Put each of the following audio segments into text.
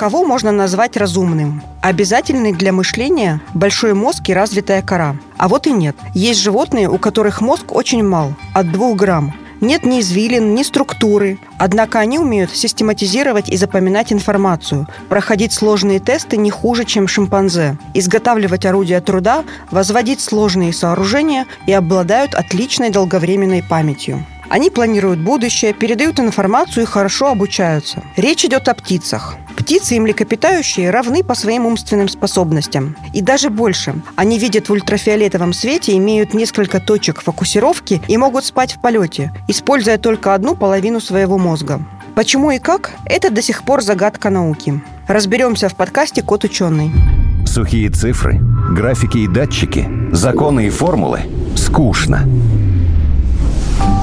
Кого можно назвать разумным? Обязательный для мышления большой мозг и развитая кора. А вот и нет. Есть животные, у которых мозг очень мал, от 2 грамм. Нет ни извилин, ни структуры. Однако они умеют систематизировать и запоминать информацию, проходить сложные тесты не хуже, чем шимпанзе, изготавливать орудия труда, возводить сложные сооружения и обладают отличной долговременной памятью. Они планируют будущее, передают информацию и хорошо обучаются. Речь идет о птицах. Птицы и млекопитающие равны по своим умственным способностям. И даже больше. Они видят в ультрафиолетовом свете, имеют несколько точек фокусировки и могут спать в полете, используя только одну половину своего мозга. Почему и как – это до сих пор загадка науки. Разберемся в подкасте «Кот ученый». Сухие цифры, графики и датчики, законы и формулы – скучно.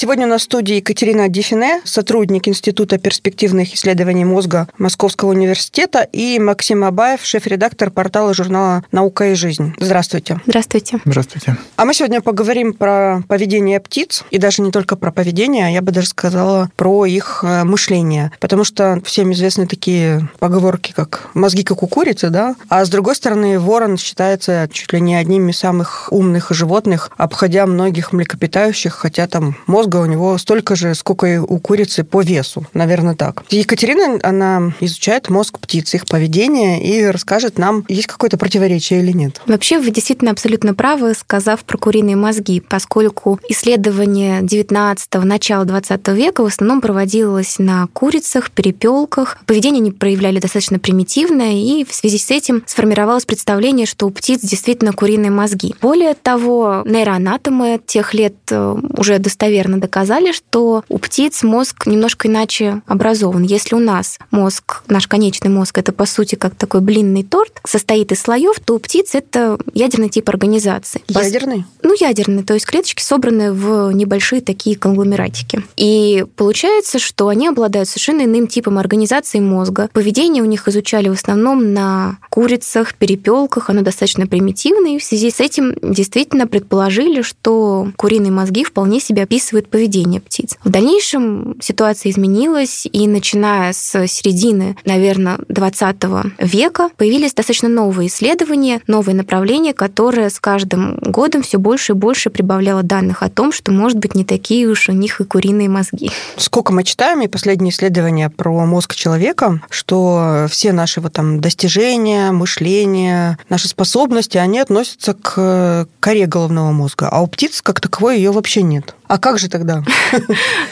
Сегодня на студии Екатерина Дефине, сотрудник Института перспективных исследований мозга Московского университета, и Максим Абаев, шеф-редактор портала журнала «Наука и жизнь». Здравствуйте. Здравствуйте. Здравствуйте. А мы сегодня поговорим про поведение птиц, и даже не только про поведение, а я бы даже сказала про их э, мышление. Потому что всем известны такие поговорки, как «мозги как у курицы», да? А с другой стороны, ворон считается чуть ли не одним из самых умных животных, обходя многих млекопитающих, хотя там мозг мозга у него столько же, сколько и у курицы по весу, наверное, так. Екатерина, она изучает мозг птиц, их поведение и расскажет нам, есть какое-то противоречие или нет. Вообще, вы действительно абсолютно правы, сказав про куриные мозги, поскольку исследование 19-го, начала 20 века в основном проводилось на курицах, перепелках. Поведение они проявляли достаточно примитивное, и в связи с этим сформировалось представление, что у птиц действительно куриные мозги. Более того, нейроанатомы тех лет э, уже достоверно доказали, что у птиц мозг немножко иначе образован. Если у нас мозг, наш конечный мозг, это по сути как такой блинный торт, состоит из слоев, то у птиц это ядерный тип организации. Ядерный? Ну, ядерный, то есть клеточки собраны в небольшие такие конгломератики. И получается, что они обладают совершенно иным типом организации мозга. Поведение у них изучали в основном на курицах, перепелках, оно достаточно примитивное, и в связи с этим действительно предположили, что куриные мозги вполне себе описывают поведение птиц. В дальнейшем ситуация изменилась, и начиная с середины, наверное, 20 века появились достаточно новые исследования, новые направления, которые с каждым годом все больше и больше прибавляло данных о том, что, может быть, не такие уж у них и куриные мозги. Сколько мы читаем, и последние исследования про мозг человека, что все наши вот там достижения, мышление, наши способности, они относятся к коре головного мозга, а у птиц как таковой ее вообще нет. А как же тогда?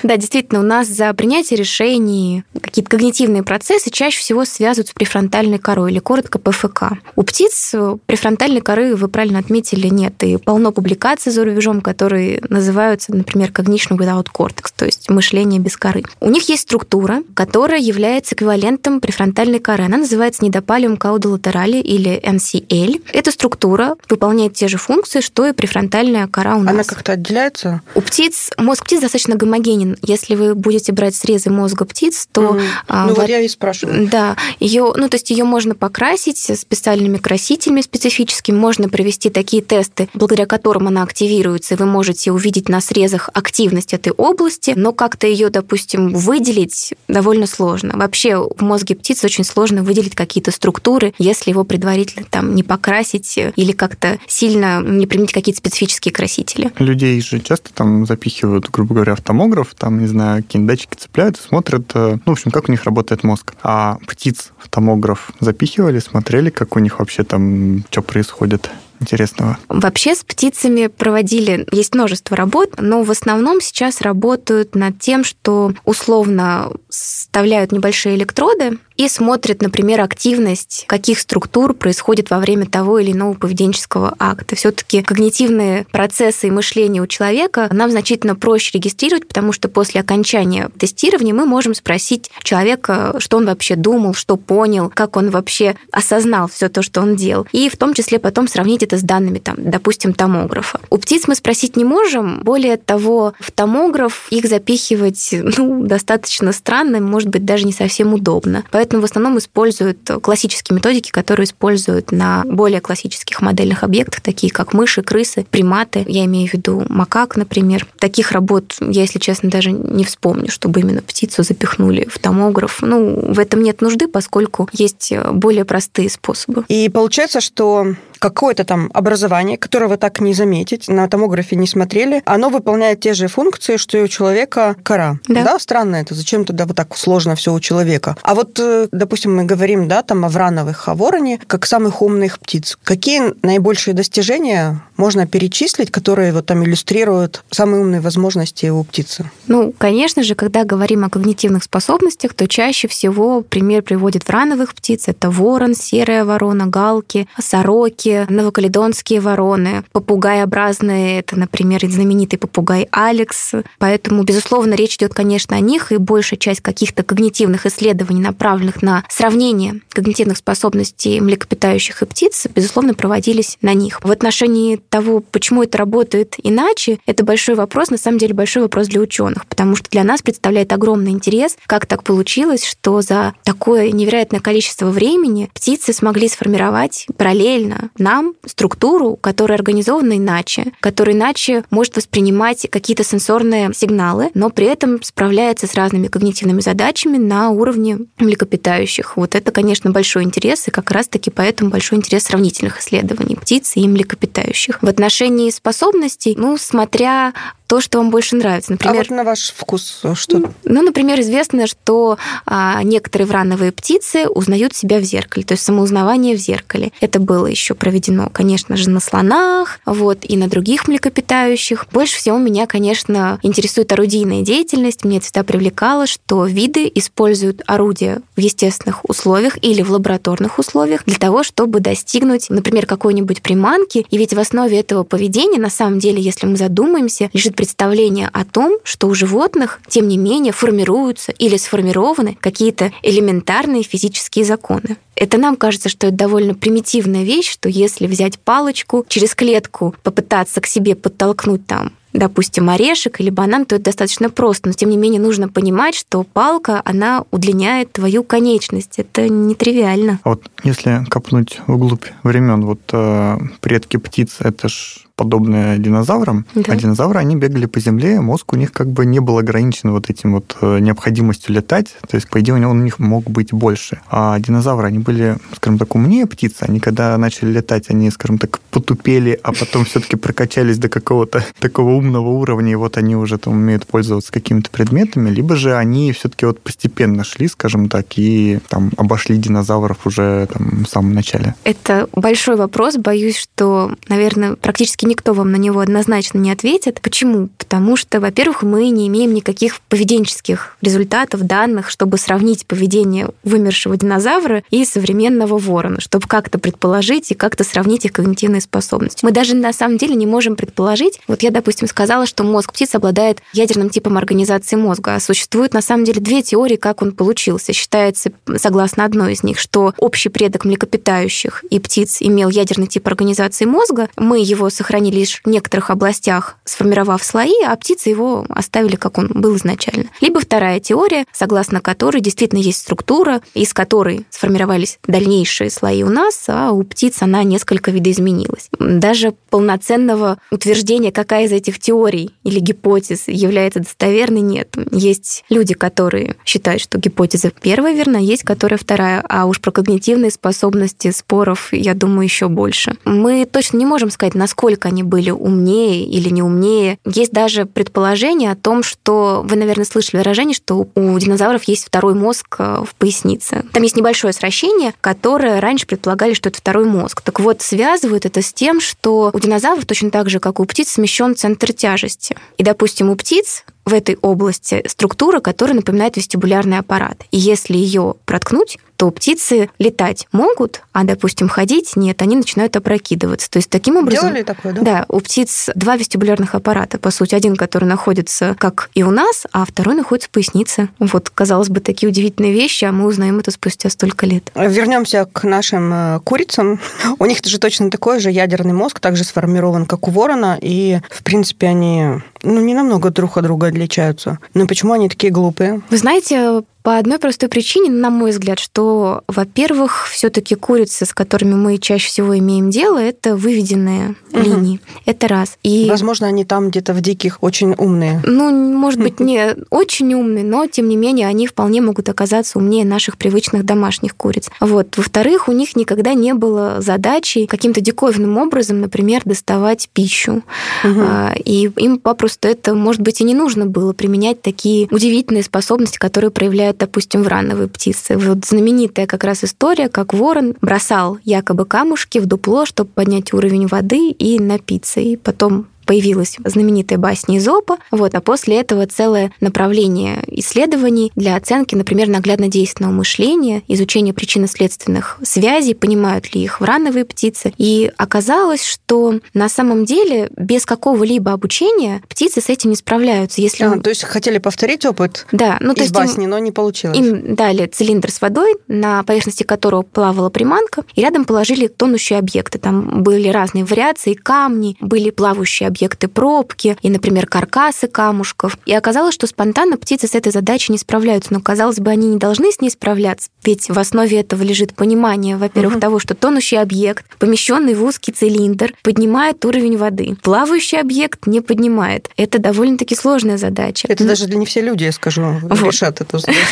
Да, действительно, у нас за принятие решений какие-то когнитивные процессы чаще всего связывают с префронтальной корой, или коротко ПФК. У птиц префронтальной коры, вы правильно отметили, нет. И полно публикаций за рубежом, которые называются, например, cognition without cortex, то есть мышление без коры. У них есть структура, которая является эквивалентом префронтальной коры. Она называется недопалиум каудолатерали или NCL. Эта структура выполняет те же функции, что и префронтальная кора у нас. Она как-то отделяется? У птиц птиц, мозг птиц достаточно гомогенен. Если вы будете брать срезы мозга птиц, то... Mm. А, ну, вот я и спрашиваю. Да. Ее, ну, то есть ее можно покрасить специальными красителями специфическими, можно провести такие тесты, благодаря которым она активируется, и вы можете увидеть на срезах активность этой области, но как-то ее, допустим, выделить довольно сложно. Вообще в мозге птиц очень сложно выделить какие-то структуры, если его предварительно там не покрасить или как-то сильно не применить какие-то специфические красители. Людей же часто там запихивают, грубо говоря, в томограф, там, не знаю, какие-нибудь датчики цепляют и смотрят, э, ну, в общем, как у них работает мозг. А птиц в томограф запихивали, смотрели, как у них вообще там, что происходит интересного? Вообще с птицами проводили, есть множество работ, но в основном сейчас работают над тем, что условно вставляют небольшие электроды и смотрят, например, активность каких структур происходит во время того или иного поведенческого акта. Все-таки когнитивные процессы и мышление у человека нам значительно проще регистрировать, потому что после окончания тестирования мы можем спросить человека, что он вообще думал, что понял, как он вообще осознал все то, что он делал. И в том числе потом сравнить где-то с данными, там, допустим, томографа. У птиц мы спросить не можем. Более того, в томограф их запихивать ну, достаточно странно, может быть, даже не совсем удобно. Поэтому в основном используют классические методики, которые используют на более классических модельных объектах, такие как мыши, крысы, приматы. Я имею в виду макак, например. Таких работ я, если честно, даже не вспомню, чтобы именно птицу запихнули в томограф. Ну, в этом нет нужды, поскольку есть более простые способы. И получается, что какое-то там образование, которое вы так не заметить, на томографе не смотрели, оно выполняет те же функции, что и у человека кора. Да. да странно это. Зачем тогда вот так сложно все у человека? А вот, э, допустим, мы говорим, да, там о врановых, о вороне, как самых умных птиц. Какие наибольшие достижения можно перечислить, которые вот там иллюстрируют самые умные возможности у птицы? Ну, конечно же, когда говорим о когнитивных способностях, то чаще всего пример приводит врановых птиц. Это ворон, серая ворона, галки, сороки, новокаледонские вороны, попугаеобразные. Это, например, знаменитый попугай Алекс. Поэтому, безусловно, речь идет, конечно, о них, и большая часть каких-то когнитивных исследований, направленных на сравнение когнитивных способностей млекопитающих и птиц, безусловно, проводились на них. В отношении того, почему это работает иначе, это большой вопрос, на самом деле большой вопрос для ученых, потому что для нас представляет огромный интерес, как так получилось, что за такое невероятное количество времени птицы смогли сформировать параллельно нам структуру, которая организована иначе, которая иначе может воспринимать какие-то сенсорные сигналы, но при этом справляется с разными когнитивными задачами на уровне млекопитающих. Вот это, конечно, большой интерес, и как раз-таки поэтому большой интерес сравнительных исследований птиц и млекопитающих. В отношении способностей, ну, смотря то, что вам больше нравится. Например, а вот на ваш вкус что? Ну, например, известно, что а, некоторые врановые птицы узнают себя в зеркале, то есть самоузнавание в зеркале. Это было еще проведено, конечно же, на слонах, вот, и на других млекопитающих. Больше всего меня, конечно, интересует орудийная деятельность. Мне всегда привлекало, что виды используют орудия в естественных условиях или в лабораторных условиях для того, чтобы достигнуть, например, какой-нибудь приманки. И ведь в основе этого поведения, на самом деле, если мы задумаемся, лежит представление о том, что у животных, тем не менее, формируются или сформированы какие-то элементарные физические законы. Это нам кажется, что это довольно примитивная вещь, что если взять палочку, через клетку попытаться к себе подтолкнуть там допустим, орешек или банан, то это достаточно просто. Но, тем не менее, нужно понимать, что палка, она удлиняет твою конечность. Это нетривиально. А вот если копнуть вглубь времен, вот э, предки птиц, это ж подобное динозаврам, да. а динозавры, они бегали по земле, мозг у них как бы не был ограничен вот этим вот э, необходимостью летать, то есть, по идее, он у них мог быть больше. А динозавры, они были, скажем так, умнее птиц, они когда начали летать, они, скажем так, потупели, а потом все-таки прокачались до какого-то такого умного уровня, и вот они уже там умеют пользоваться какими-то предметами, либо же они все-таки вот постепенно шли, скажем так, и там обошли динозавров уже там в самом начале. Это большой вопрос, боюсь, что, наверное, практически никто вам на него однозначно не ответит. Почему? Потому что, во-первых, мы не имеем никаких поведенческих результатов, данных, чтобы сравнить поведение вымершего динозавра и современного ворона, чтобы как-то предположить и как-то сравнить их когнитивные способности. Мы даже на самом деле не можем предположить. Вот я, допустим, сказала, что мозг птиц обладает ядерным типом организации мозга. А существует на самом деле две теории, как он получился. Считается, согласно одной из них, что общий предок млекопитающих и птиц имел ядерный тип организации мозга. Мы его сохранили сохранили лишь в некоторых областях, сформировав слои, а птицы его оставили, как он был изначально. Либо вторая теория, согласно которой действительно есть структура, из которой сформировались дальнейшие слои у нас, а у птиц она несколько видоизменилась. Даже полноценного утверждения, какая из этих теорий или гипотез является достоверной, нет. Есть люди, которые считают, что гипотеза первая верна, есть которая вторая, а уж про когнитивные способности споров, я думаю, еще больше. Мы точно не можем сказать, насколько они были умнее или не умнее. Есть даже предположение о том, что вы, наверное, слышали выражение, что у динозавров есть второй мозг э, в пояснице. Там есть небольшое сращение, которое раньше предполагали, что это второй мозг. Так вот, связывают это с тем, что у динозавров точно так же, как у птиц, смещен центр тяжести. И, допустим, у птиц в этой области структура, которая напоминает вестибулярный аппарат. И если ее проткнуть, то птицы летать могут, а, допустим, ходить нет, они начинают опрокидываться. То есть таким образом... Делали такое, да? Да, у птиц два вестибулярных аппарата, по сути. Один, который находится, как и у нас, а второй находится в пояснице. Вот, казалось бы, такие удивительные вещи, а мы узнаем это спустя столько лет. Вернемся к нашим э, курицам. У них же точно такой же ядерный мозг, также сформирован, как у ворона, и, в принципе, они ну, не намного друг от друга отличаются. Но почему они такие глупые? Вы знаете, по одной простой причине, на мой взгляд, что, во-первых, все-таки курицы, с которыми мы чаще всего имеем дело, это выведенные угу. линии. Это раз. И... Возможно, они там где-то в диких очень умные. Ну, может быть, не очень умные, но, тем не менее, они вполне могут оказаться умнее наших привычных домашних куриц. Вот. Во-вторых, у них никогда не было задачи каким-то диковинным образом, например, доставать пищу. Угу. И им попросту это, может быть, и не нужно было применять такие удивительные способности, которые проявляют допустим, врановые птицы. Вот знаменитая как раз история, как ворон бросал якобы камушки в дупло, чтобы поднять уровень воды и напиться. И потом появилась знаменитая басня Изопа, вот, а после этого целое направление исследований для оценки, например, наглядно-действенного мышления, изучения причинно-следственных связей, понимают ли их врановые птицы. И оказалось, что на самом деле без какого-либо обучения птицы с этим не справляются. Если... А, то есть хотели повторить опыт да, ну, из басни, им, но не получилось. Им дали цилиндр с водой, на поверхности которого плавала приманка, и рядом положили тонущие объекты. Там были разные вариации, камни, были плавающие объекты, объекты пробки и, например, каркасы камушков. И оказалось, что спонтанно птицы с этой задачей не справляются. Но, казалось бы, они не должны с ней справляться, ведь в основе этого лежит понимание, во-первых, угу. того, что тонущий объект, помещенный в узкий цилиндр, поднимает уровень воды. Плавающий объект не поднимает. Это довольно-таки сложная задача. Это даже для не все люди, я скажу, вот. решат эту задачу.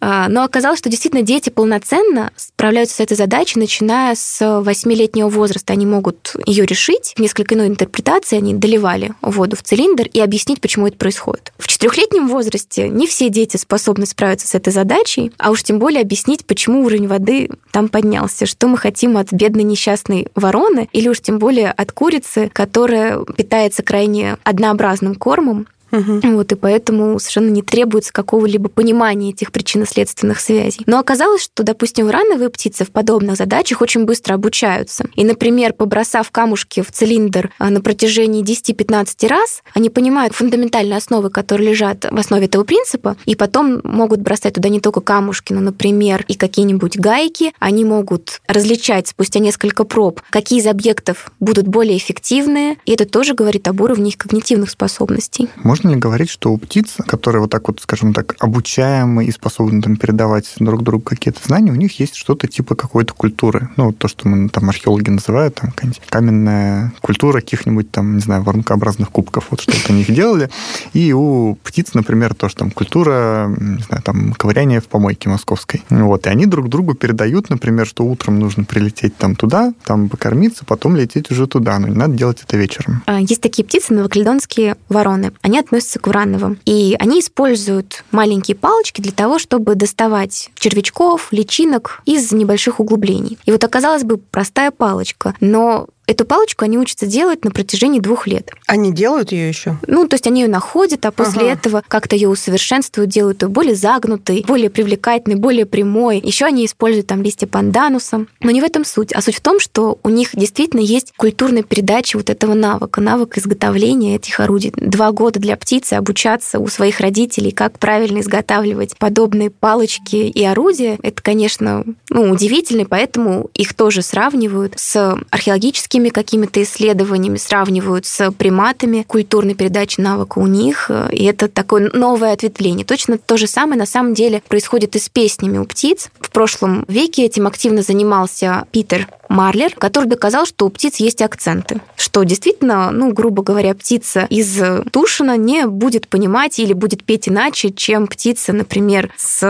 А, но оказалось, что действительно дети полноценно справляются с этой задачей, начиная с 8-летнего возраста. Они могут ее решить. Несколько иной интерпретации они доливали воду в цилиндр и объяснить, почему это происходит. В четырехлетнем возрасте не все дети способны справиться с этой задачей, а уж тем более объяснить, почему уровень воды там поднялся, что мы хотим от бедной несчастной вороны, или уж тем более от курицы, которая питается крайне однообразным кормом, Угу. Вот, и поэтому совершенно не требуется какого-либо понимания этих причинно-следственных связей. Но оказалось, что, допустим, врановые птицы в подобных задачах очень быстро обучаются. И, например, побросав камушки в цилиндр а, на протяжении 10-15 раз, они понимают фундаментальные основы, которые лежат в основе этого принципа, и потом могут бросать туда не только камушки, но, например, и какие-нибудь гайки. Они могут различать спустя несколько проб, какие из объектов будут более эффективные, и это тоже говорит об уровне их когнитивных способностей. Можно ли говорить, что у птиц, которые вот так вот, скажем так, обучаемы и способны там передавать друг другу какие-то знания, у них есть что-то типа какой-то культуры? Ну, то, что мы там археологи называют, там, каменная культура каких-нибудь там, не знаю, воронкообразных кубков, вот что-то они их делали. И у птиц, например, тоже там культура, не знаю, там, ковыряние в помойке московской. Вот, и они друг другу передают, например, что утром нужно прилететь там туда, там покормиться, потом лететь уже туда, но не надо делать это вечером. А, есть такие птицы, новокаледонские вороны. Они относятся к урановым. И они используют маленькие палочки для того, чтобы доставать червячков, личинок из небольших углублений. И вот оказалось бы простая палочка, но Эту палочку они учатся делать на протяжении двух лет. Они делают ее еще? Ну, то есть они ее находят, а после ага. этого как-то ее усовершенствуют, делают ее более загнутой, более привлекательной, более прямой. Еще они используют там листья пандануса. Но не в этом суть. А суть в том, что у них действительно есть культурная передача вот этого навыка, навык изготовления этих орудий. Два года для птицы обучаться у своих родителей, как правильно изготавливать подобные палочки и орудия. Это, конечно, ну, удивительно, поэтому их тоже сравнивают с археологическими медицинскими какими-то исследованиями, сравнивают с приматами, культурной передачи навыка у них, и это такое новое ответвление. Точно то же самое на самом деле происходит и с песнями у птиц. В прошлом веке этим активно занимался Питер Марлер, который доказал, что у птиц есть акценты. Что действительно, ну, грубо говоря, птица из Тушина не будет понимать или будет петь иначе, чем птица, например, с...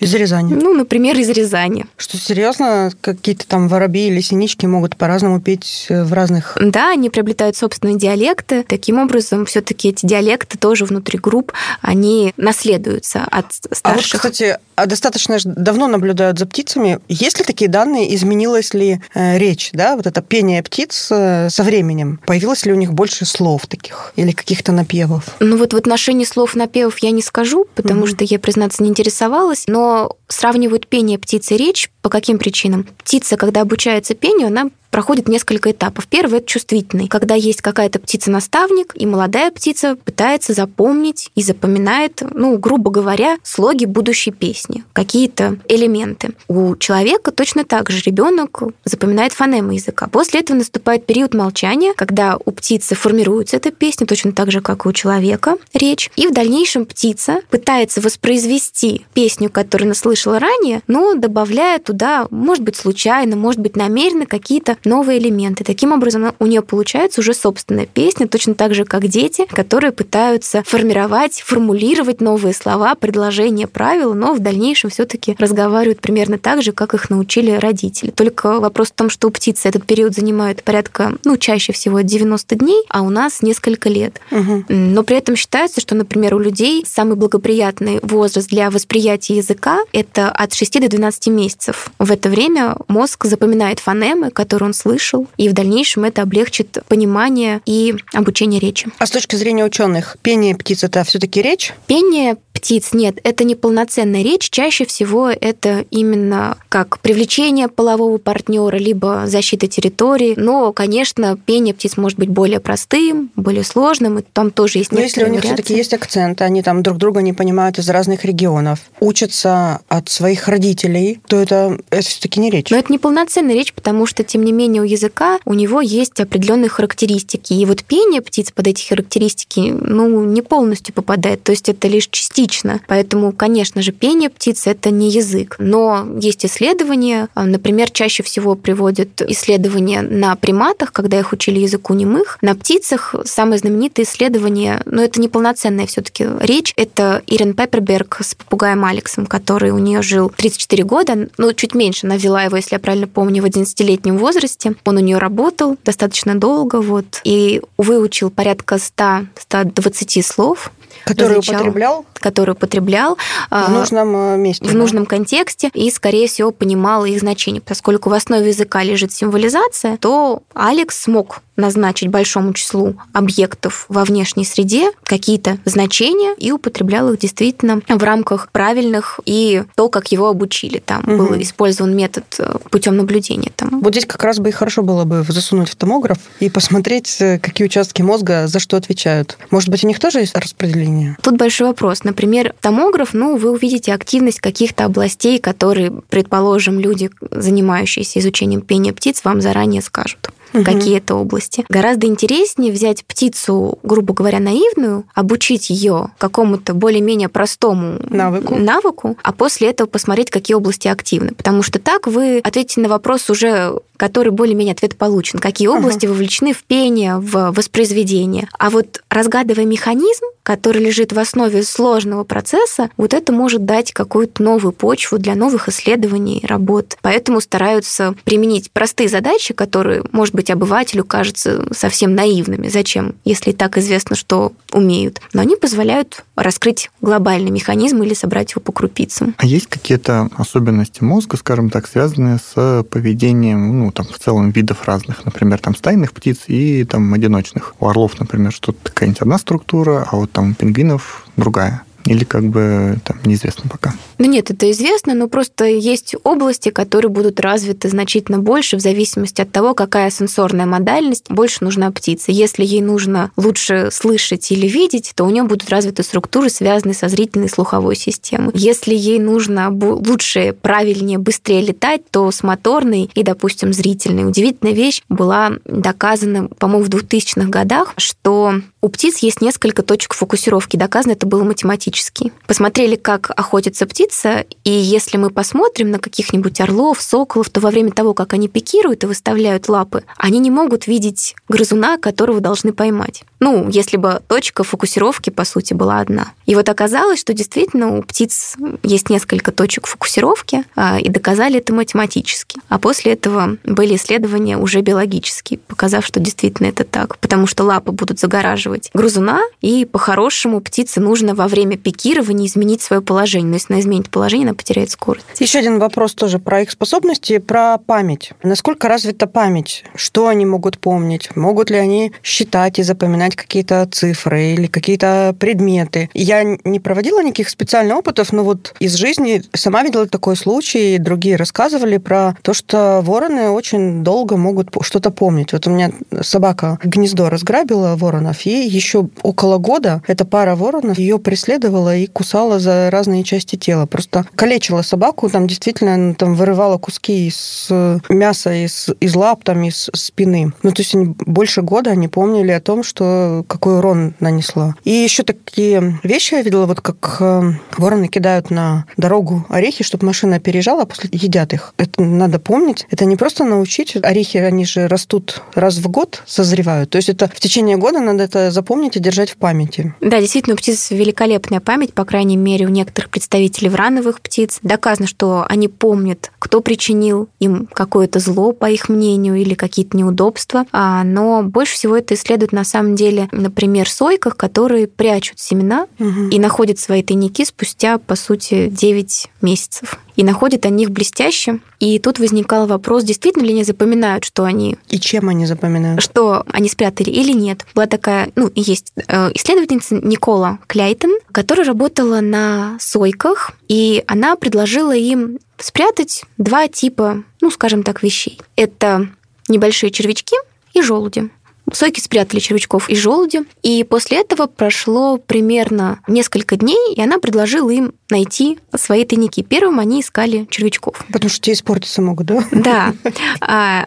Из Рязани. Ну, например, из Рязани. Что, серьезно? Какие-то там воробьи или синички могут по-разному петь в разных... Да, они приобретают собственные диалекты. Таким образом, все таки эти диалекты тоже внутри групп, они наследуются от старших. А вот, кстати, достаточно давно наблюдают за птицами. Есть ли такие данные, изменилась ли э, речь, да, вот это пение птиц э, со временем? Появилось ли у них больше слов таких или каких-то напевов? Ну вот в отношении слов напевов я не скажу, потому mm-hmm. что я, признаться, не интересовалась, но сравнивают пение птицы и речь по каким причинам? Птица, когда обучается пению, она проходит несколько этапов. Первый – это чувствительный, когда есть какая-то птица-наставник, и молодая птица пытается запомнить и запоминает, ну, грубо говоря, слоги будущей песни, какие-то элементы. У человека точно так же ребенок запоминает фонемы языка. После этого наступает период молчания, когда у птицы формируется эта песня, точно так же, как и у человека речь. И в дальнейшем птица пытается воспроизвести песню, которую она слышала ранее, но добавляя туда, может быть, случайно, может быть, намеренно какие-то новые элементы. Таким образом, у нее получается уже собственная песня, точно так же, как дети, которые пытаются формировать, формулировать новые слова, предложения, правила, но в дальнейшем все-таки разговаривают примерно так же, как их научили родители. Только вопрос в том, что у птицы этот период занимает порядка, ну, чаще всего 90 дней, а у нас несколько лет. Угу. Но при этом считается, что, например, у людей самый благоприятный возраст для восприятия языка – это от 6 до 12 месяцев. В это время мозг запоминает фонемы, которые он слышал, и в дальнейшем это облегчит понимание и обучение речи. А с точки зрения ученых, пение птиц это все-таки речь? Пение птиц нет, это не полноценная речь. Чаще всего это именно как привлечение полового партнера, либо защита территории. Но, конечно, пение птиц может быть более простым, более сложным, и там тоже есть Но если у них все-таки есть акцент, они там друг друга не понимают из разных регионов, учатся от своих родителей, то это, это все-таки не речь. Но это не полноценная речь, потому что, тем не менее, у языка у него есть определенные характеристики. И вот пение птиц под эти характеристики, ну, не полностью попадает. То есть это лишь частично частично. Поэтому, конечно же, пение птиц – это не язык. Но есть исследования, а, например, чаще всего приводят исследования на приматах, когда их учили языку немых. На птицах самое знаменитое исследование, но это не полноценная все таки речь, это Ирен Пепперберг с попугаем Алексом, который у нее жил 34 года, ну, чуть меньше, она взяла его, если я правильно помню, в 11-летнем возрасте. Он у нее работал достаточно долго, вот, и выучил порядка 100-120 слов. Который употреблял? Который употреблял. В а, нужном э, месте. В да? нужном контексте и, скорее всего, понимал их значение. Поскольку в основе языка лежит символизация, то Алекс смог назначить большому числу объектов во внешней среде какие-то значения и употреблял их действительно в рамках правильных и то, как его обучили. Там угу. был использован метод э, путем наблюдения. Там. Вот здесь как раз бы и хорошо было бы засунуть в томограф и посмотреть, э, какие участки мозга за что отвечают. Может быть, у них тоже есть распределение? Тут большой вопрос. Например, томограф, ну, вы увидите активность каких-то областей, которые, предположим, люди, занимающиеся изучением пения птиц, вам заранее скажут угу. какие то области. Гораздо интереснее взять птицу, грубо говоря, наивную, обучить ее какому-то более-менее простому навыку. навыку, а после этого посмотреть, какие области активны. Потому что так вы ответите на вопрос уже, который более-менее ответ получен. Какие области ага. вовлечены в пение, в воспроизведение. А вот разгадывая механизм, который лежит в основе сложного процесса, вот это может дать какую-то новую почву для новых исследований, работ. Поэтому стараются применить простые задачи, которые, может быть, обывателю кажутся совсем наивными. Зачем, если и так известно, что умеют? Но они позволяют раскрыть глобальный механизм или собрать его по крупицам. А есть какие-то особенности мозга, скажем так, связанные с поведением, ну, там, в целом видов разных, например, там, стайных птиц и там одиночных? У орлов, например, что-то такая-нибудь одна структура, а вот там у пингвинов другая. Или как бы там неизвестно пока? Ну нет, это известно, но просто есть области, которые будут развиты значительно больше в зависимости от того, какая сенсорная модальность больше нужна птице. Если ей нужно лучше слышать или видеть, то у нее будут развиты структуры, связанные со зрительной и слуховой системой. Если ей нужно лучше, правильнее, быстрее летать, то с моторной и, допустим, зрительной. Удивительная вещь была доказана, по-моему, в 2000-х годах, что у птиц есть несколько точек фокусировки. Доказано это было математически. Посмотрели, как охотится птица, и если мы посмотрим на каких-нибудь орлов, соколов, то во время того, как они пикируют и выставляют лапы, они не могут видеть грызуна, которого должны поймать. Ну, если бы точка фокусировки, по сути, была одна. И вот оказалось, что действительно у птиц есть несколько точек фокусировки, а, и доказали это математически. А после этого были исследования уже биологические, показав, что действительно это так. Потому что лапы будут загораживать грызуна, и по-хорошему птице нужно во время пикирования изменить свое положение. Но если она изменит положение, она потеряет скорость. Еще один вопрос тоже про их способности, про память. Насколько развита память? Что они могут помнить? Могут ли они считать и запоминать какие-то цифры или какие-то предметы? Я не проводила никаких специальных опытов, но вот из жизни сама видела такой случай, другие рассказывали про то, что вороны очень долго могут что-то помнить. Вот у меня собака гнездо разграбила воронов, и еще около года эта пара воронов ее преследовала и кусала за разные части тела. Просто калечила собаку, там действительно там вырывала куски из мяса, из, из лап, там, из спины. Ну, то есть они больше года они помнили о том, что какой урон нанесла. И еще такие вещи я видела, вот как э, вороны кидают на дорогу орехи, чтобы машина переезжала, а после едят их. Это надо помнить. Это не просто научить. Орехи, они же растут раз в год, созревают. То есть это в течение года надо это запомнить и держать в памяти. Да, действительно, у птиц великолепная память, по крайней мере, у некоторых представителей врановых птиц. Доказано, что они помнят, кто причинил им какое-то зло, по их мнению, или какие-то неудобства. А, но больше всего это исследуют на самом деле, например, сойках, которые прячут семена угу. и находят свои тайники спустя, по сути, 9 месяцев и находят они их блестяще. И тут возникал вопрос, действительно ли они запоминают, что они... И чем они запоминают? Что они спрятали или нет. Была такая, ну, есть э, исследовательница Никола Кляйтон, которая работала на сойках, и она предложила им спрятать два типа, ну, скажем так, вещей. Это небольшие червячки и желуди. Сойки спрятали червячков и желуди, и после этого прошло примерно несколько дней, и она предложила им найти свои тайники. Первым они искали червячков. Потому что те испортиться могут, да? Да. А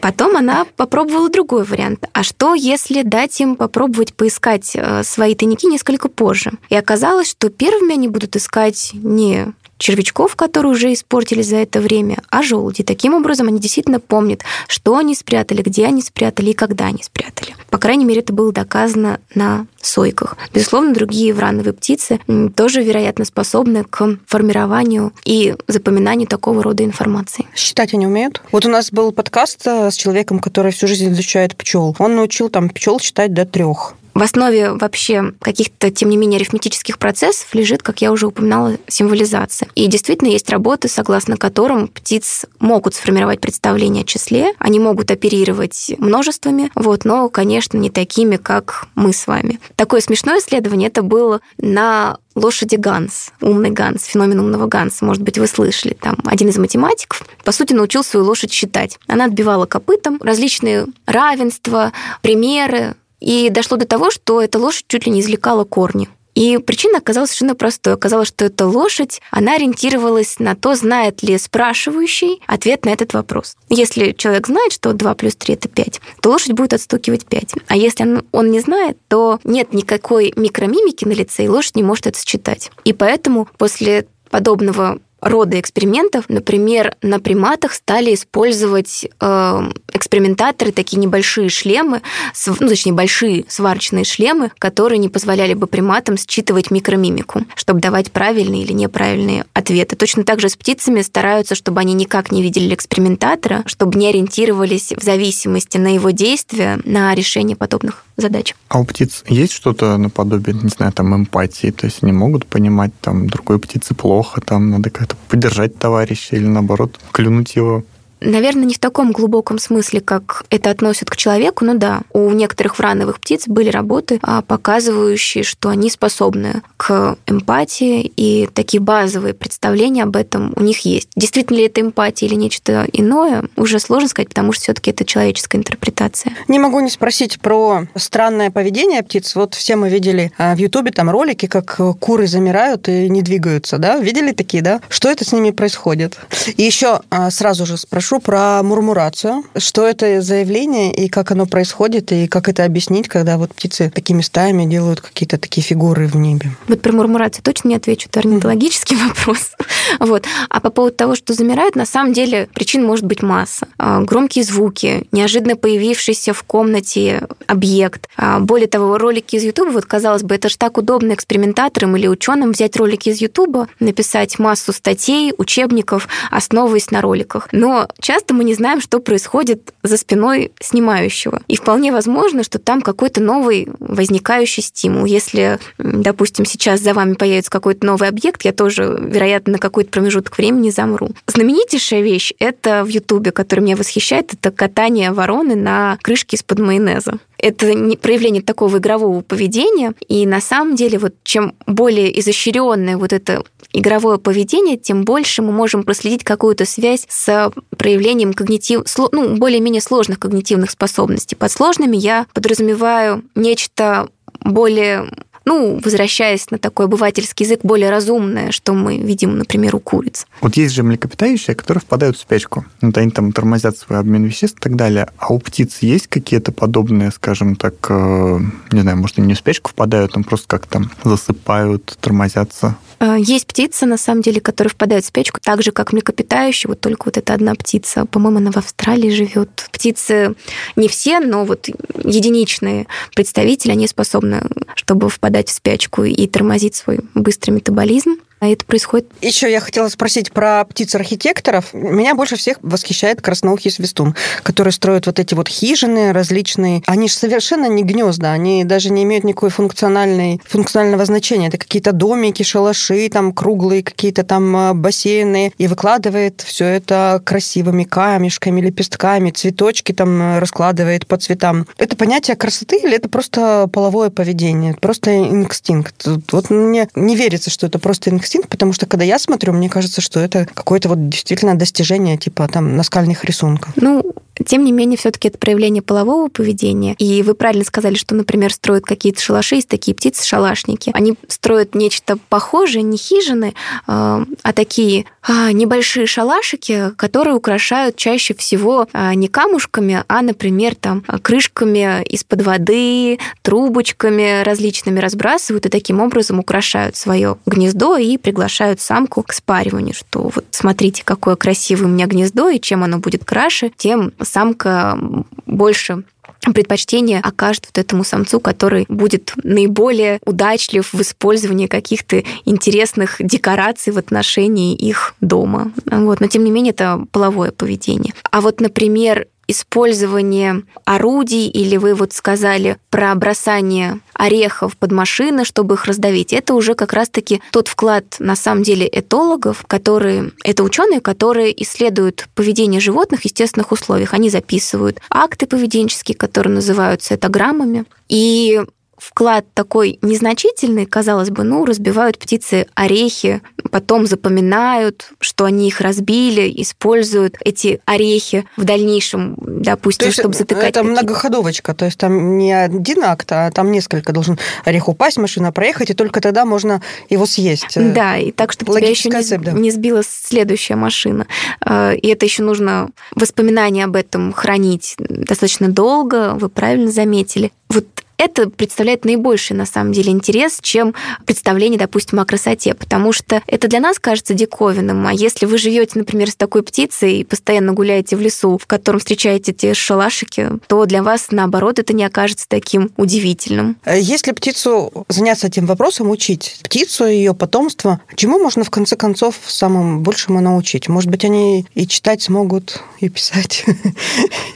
потом она попробовала другой вариант. А что, если дать им попробовать поискать э, свои тайники несколько позже? И оказалось, что первыми они будут искать не червячков, которые уже испортились за это время, а желуди. Таким образом, они действительно помнят, что они спрятали, где они спрятали и когда они спрятали. По крайней мере, это было доказано на сойках. Безусловно, другие врановые птицы тоже, вероятно, способны к формированию и запоминанию такого рода информации. Считать они умеют? Вот у нас был подкаст э, с человеком, который всю жизнь изучает пчел. Он научил там пчел считать до трех. В основе вообще каких-то, тем не менее, арифметических процессов лежит, как я уже упоминала, символизация. И действительно есть работы, согласно которым птиц могут сформировать представление о числе, они могут оперировать множествами, вот, но, конечно, не такими, как мы с вами. Такое смешное исследование это было на лошади Ганс, умный Ганс, феномен умного Ганса, может быть, вы слышали. Там один из математиков, по сути, научил свою лошадь считать. Она отбивала копытом различные равенства, примеры, и дошло до того, что эта лошадь чуть ли не извлекала корни. И причина оказалась совершенно простой. Оказалось, что эта лошадь, она ориентировалась на то, знает ли спрашивающий ответ на этот вопрос. Если человек знает, что 2 плюс 3 – это 5, то лошадь будет отстукивать 5. А если он, он не знает, то нет никакой микромимики на лице, и лошадь не может это считать. И поэтому после подобного рода экспериментов. Например, на приматах стали использовать э, экспериментаторы такие небольшие шлемы, ну, точнее, большие сварочные шлемы, которые не позволяли бы приматам считывать микромимику, чтобы давать правильные или неправильные ответы. Точно так же с птицами стараются, чтобы они никак не видели экспериментатора, чтобы не ориентировались в зависимости на его действия на решение подобных задач. А у птиц есть что-то наподобие, не знаю, там эмпатии? То есть они могут понимать, там, другой птице плохо, там, надо как-то поддержать товарища или, наоборот, клюнуть его? Наверное, не в таком глубоком смысле, как это относят к человеку, но да, у некоторых врановых птиц были работы, а, показывающие, что они способны к эмпатии, и такие базовые представления об этом у них есть. Действительно ли это эмпатия или нечто иное, уже сложно сказать, потому что все-таки это человеческая интерпретация. Не могу не спросить про странное поведение птиц. Вот все мы видели а, в Ютубе там ролики, как куры замирают и не двигаются, да? Видели такие, да? Что это с ними происходит? И еще а, сразу же спрошу, спрошу про мурмурацию. Что это заявление и как оно происходит, и как это объяснить, когда вот птицы такими стаями делают какие-то такие фигуры в небе? Вот про мурмурацию точно не отвечу, это орнитологический вопрос. Вот. А по поводу того, что замирает, на самом деле причин может быть масса. А, громкие звуки, неожиданно появившийся в комнате объект. А, более того, ролики из YouTube, вот казалось бы, это же так удобно экспериментаторам или ученым взять ролики из YouTube, написать массу статей, учебников, основываясь на роликах. Но часто мы не знаем, что происходит за спиной снимающего. И вполне возможно, что там какой-то новый возникающий стимул. Если, допустим, сейчас за вами появится какой-то новый объект, я тоже, вероятно, на какой-то промежуток времени замру. Знаменитейшая вещь — это в Ютубе, который меня восхищает, это катание вороны на крышке из-под майонеза это не проявление такого игрового поведения. И на самом деле, вот чем более изощренное вот это игровое поведение, тем больше мы можем проследить какую-то связь с проявлением когнитив... ну, более-менее сложных когнитивных способностей. Под сложными я подразумеваю нечто более ну, возвращаясь на такой обывательский язык, более разумное, что мы видим, например, у куриц. Вот есть же млекопитающие, которые впадают в спячку. Вот они там тормозят свой обмен веществ и так далее. А у птиц есть какие-то подобные, скажем так, э, не знаю, может, они не в спячку впадают, там просто как там засыпают, тормозятся? Э, есть птицы, на самом деле, которые впадают в спячку, так же, как млекопитающие, вот только вот эта одна птица, по-моему, она в Австралии живет. Птицы не все, но вот единичные представители, они способны, чтобы впадать в спячку и тормозить свой быстрый метаболизм. А это происходит. Еще я хотела спросить про птиц-архитекторов. Меня больше всех восхищает красноухий свистун, который строит вот эти вот хижины различные. Они же совершенно не гнезда, они даже не имеют никакой функциональной, функционального значения. Это какие-то домики, шалаши, там круглые какие-то там а, бассейны. И выкладывает все это красивыми камешками, лепестками, цветочки там а, раскладывает по цветам. Это понятие красоты или это просто половое поведение? Просто инстинкт? Вот мне не верится, что это просто инстинкт инстинкт, потому что когда я смотрю, мне кажется, что это какое-то вот действительно достижение типа там наскальных рисунков. Ну, тем не менее, все-таки это проявление полового поведения. И вы правильно сказали, что, например, строят какие-то шалаши, есть такие птицы-шалашники. Они строят нечто похожее, не хижины, а, а такие а, небольшие шалашики, которые украшают чаще всего а, не камушками, а, например, там крышками из-под воды, трубочками различными разбрасывают и таким образом украшают свое гнездо и приглашают самку к спариванию, что вот смотрите, какое красивое у меня гнездо, и чем оно будет краше, тем самка больше предпочтение окажет вот этому самцу, который будет наиболее удачлив в использовании каких-то интересных декораций в отношении их дома. Вот. Но, тем не менее, это половое поведение. А вот, например, использование орудий, или вы вот сказали про бросание орехов под машины, чтобы их раздавить, это уже как раз-таки тот вклад, на самом деле, этологов, которые, это ученые, которые исследуют поведение животных в естественных условиях. Они записывают акты поведенческие, которые называются этограммами, и вклад такой незначительный, казалось бы, ну, разбивают птицы орехи, потом запоминают, что они их разбили, используют эти орехи в дальнейшем, допустим, чтобы затыкать. Это многоходовочка, то есть там не один акт, а там несколько должен орех упасть, машина проехать, и только тогда можно его съесть. Да, и так, чтобы тебя еще не, цепь, да. не сбила следующая машина. А, и это еще нужно воспоминания об этом хранить достаточно долго, вы правильно заметили. Вот это представляет наибольший, на самом деле, интерес, чем представление, допустим, о красоте, потому что это для нас кажется диковинным, а если вы живете, например, с такой птицей и постоянно гуляете в лесу, в котором встречаете эти шалашики, то для вас, наоборот, это не окажется таким удивительным. Э, если птицу заняться этим вопросом, учить птицу и ее потомство, чему можно, в конце концов, самым большему научить? Может быть, они и читать смогут, и писать?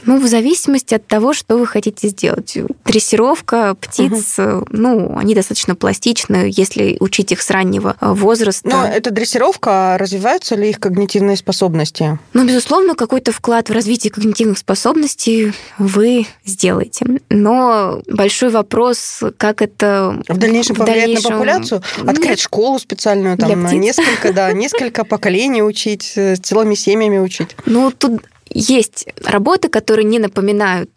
Ну, в зависимости от того, что вы хотите сделать. Дрессировка птиц, угу. ну, они достаточно пластичны, если учить их с раннего э, возраста. Но это дрессировка, а развиваются ли их когнитивные способности? Ну, безусловно, какой-то вклад в развитие когнитивных способностей вы сделаете. Но большой вопрос, как это... В дальнейшем в повлияет дальнейшем... на популяцию? Открыть Нет. школу специальную, там, несколько, да, несколько поколений учить, с целыми семьями учить? Ну, тут есть работы, которые не напоминают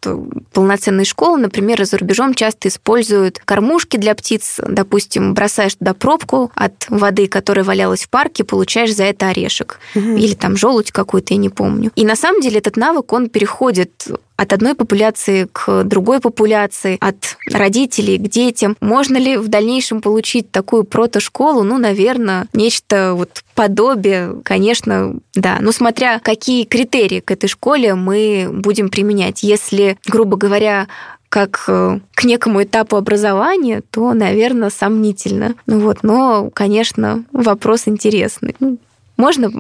полноценные школы. Например, за рубежом часто используют кормушки для птиц. Допустим, бросаешь туда пробку от воды, которая валялась в парке, получаешь за это орешек. Угу. Или там желудь какой-то, я не помню. И на самом деле этот навык, он переходит от одной популяции к другой популяции, от родителей к детям. Можно ли в дальнейшем получить такую протошколу? Ну, наверное, нечто вот подобие, конечно, да. Но смотря какие критерии к этой школе мы будем применять. Если, грубо говоря, как э, к некому этапу образования, то, наверное, сомнительно. Ну вот, но, конечно, вопрос интересный. Ну, можно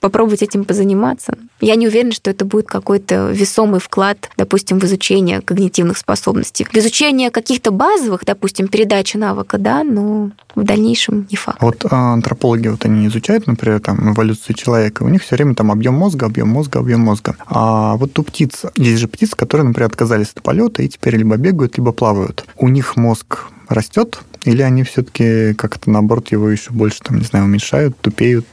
попробовать этим позаниматься. Я не уверена, что это будет какой-то весомый вклад, допустим, в изучение когнитивных способностей. В изучение каких-то базовых, допустим, передачи навыка, да, но в дальнейшем не факт. Вот а, антропологи, вот они изучают, например, там, эволюцию человека, у них все время там объем мозга, объем мозга, объем мозга. А вот у птиц, есть же птицы, которые, например, отказались от полета и теперь либо бегают, либо плавают. У них мозг растет, или они все-таки как-то наоборот его еще больше, там, не знаю, уменьшают, тупеют,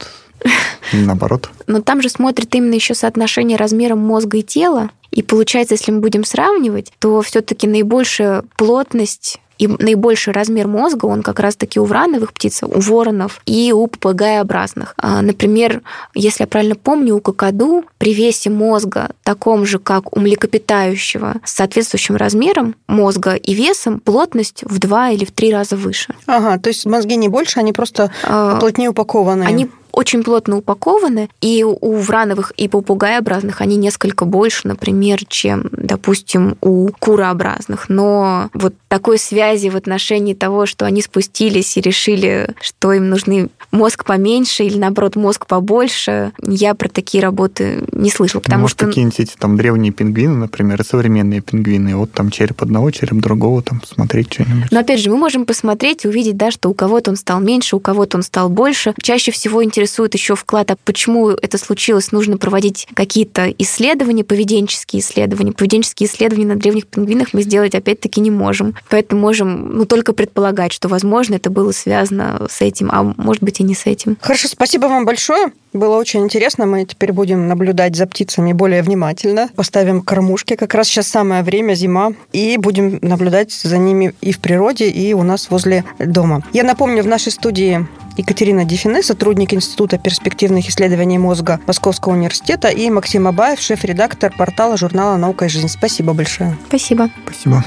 Наоборот. Но там же смотрит именно еще соотношение размера мозга и тела. И получается, если мы будем сравнивать, то все-таки наибольшая плотность и наибольший размер мозга, он как раз-таки у врановых птиц, у воронов и у попугаеобразных. А, например, если я правильно помню, у кокоду при весе мозга таком же, как у млекопитающего, с соответствующим размером мозга и весом, плотность в два или в три раза выше. Ага, то есть мозги не больше, они просто а, плотнее упакованы. Они очень плотно упакованы, и у врановых и попугаеобразных они несколько больше, например, чем, допустим, у курообразных. Но вот такой связи в отношении того, что они спустились и решили, что им нужны мозг поменьше или, наоборот, мозг побольше, я про такие работы не слышала. Потому Может, что... какие-нибудь эти там древние пингвины, например, и современные пингвины, вот там череп одного, череп другого, там посмотреть что-нибудь. Но опять же, мы можем посмотреть и увидеть, да, что у кого-то он стал меньше, у кого-то он стал больше. Чаще всего интересно интересует еще вклад, а почему это случилось, нужно проводить какие-то исследования, поведенческие исследования. Поведенческие исследования на древних пингвинах мы сделать опять-таки не можем. Поэтому можем ну, только предполагать, что, возможно, это было связано с этим, а может быть и не с этим. Хорошо, спасибо вам большое. Было очень интересно. Мы теперь будем наблюдать за птицами более внимательно. Поставим кормушки. Как раз сейчас самое время, зима. И будем наблюдать за ними и в природе, и у нас возле дома. Я напомню, в нашей студии Екатерина Дефине, сотрудник Института перспективных исследований мозга Московского университета, и Максим Абаев, шеф-редактор портала журнала «Наука и жизнь». Спасибо большое. Спасибо. Спасибо.